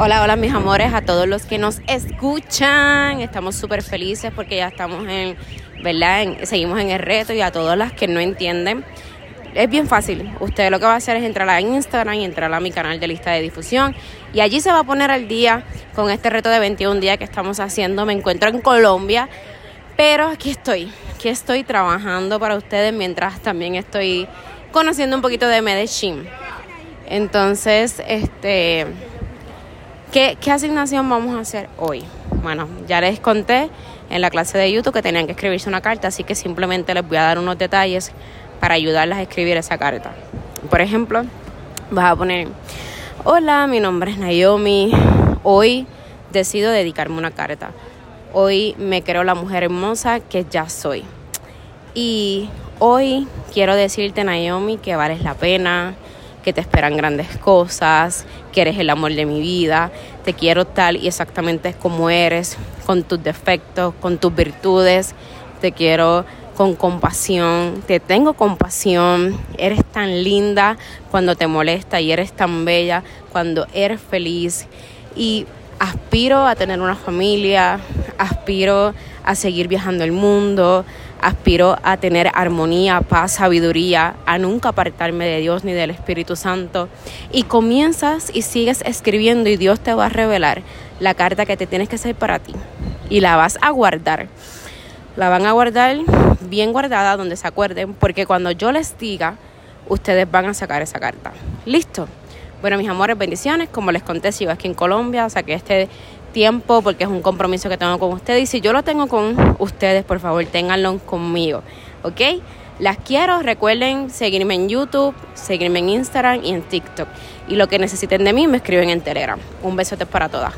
Hola, hola mis amores, a todos los que nos escuchan. Estamos súper felices porque ya estamos en, ¿verdad? seguimos en el reto y a todas las que no entienden. Es bien fácil. Usted lo que va a hacer es entrar a Instagram y entrar a mi canal de lista de difusión. Y allí se va a poner al día con este reto de 21 días que estamos haciendo. Me encuentro en Colombia, pero aquí estoy. Aquí estoy trabajando para ustedes mientras también estoy conociendo un poquito de Medellín. Entonces, este ¿Qué, asignación vamos a hacer hoy? Bueno, ya les conté en la clase de YouTube que tenían que escribirse una carta, así que simplemente les voy a dar unos detalles para ayudarlas a escribir esa carta. Por ejemplo, vas a poner, hola, mi nombre es Naomi, hoy decido dedicarme una carta. Hoy me creo la mujer hermosa que ya soy. Y hoy quiero decirte, Naomi, que vales la pena, que te esperan grandes cosas, que eres el amor de mi vida, te quiero tal y exactamente como eres, con tus defectos, con tus virtudes, te quiero con compasión, te tengo compasión, eres tan linda cuando te molesta y eres tan bella cuando eres feliz y aspiro a tener una familia, aspiro a seguir viajando el mundo, aspiro a tener armonía, paz, sabiduría, a nunca apartarme de Dios ni del Espíritu Santo. Y comienzas y sigues escribiendo y Dios te va a revelar la carta que te tienes que hacer para ti. Y la vas a guardar. La van a guardar bien guardada donde se acuerden, porque cuando yo les diga, ustedes van a sacar esa carta. ¿Listo? Bueno, mis amores, bendiciones. Como les conté, sigo aquí en Colombia, que este tiempo porque es un compromiso que tengo con ustedes y si yo lo tengo con ustedes, por favor, ténganlo conmigo, ¿ok? Las quiero, recuerden seguirme en YouTube, seguirme en Instagram y en TikTok. Y lo que necesiten de mí me escriben en Telegram. Un besote para todas.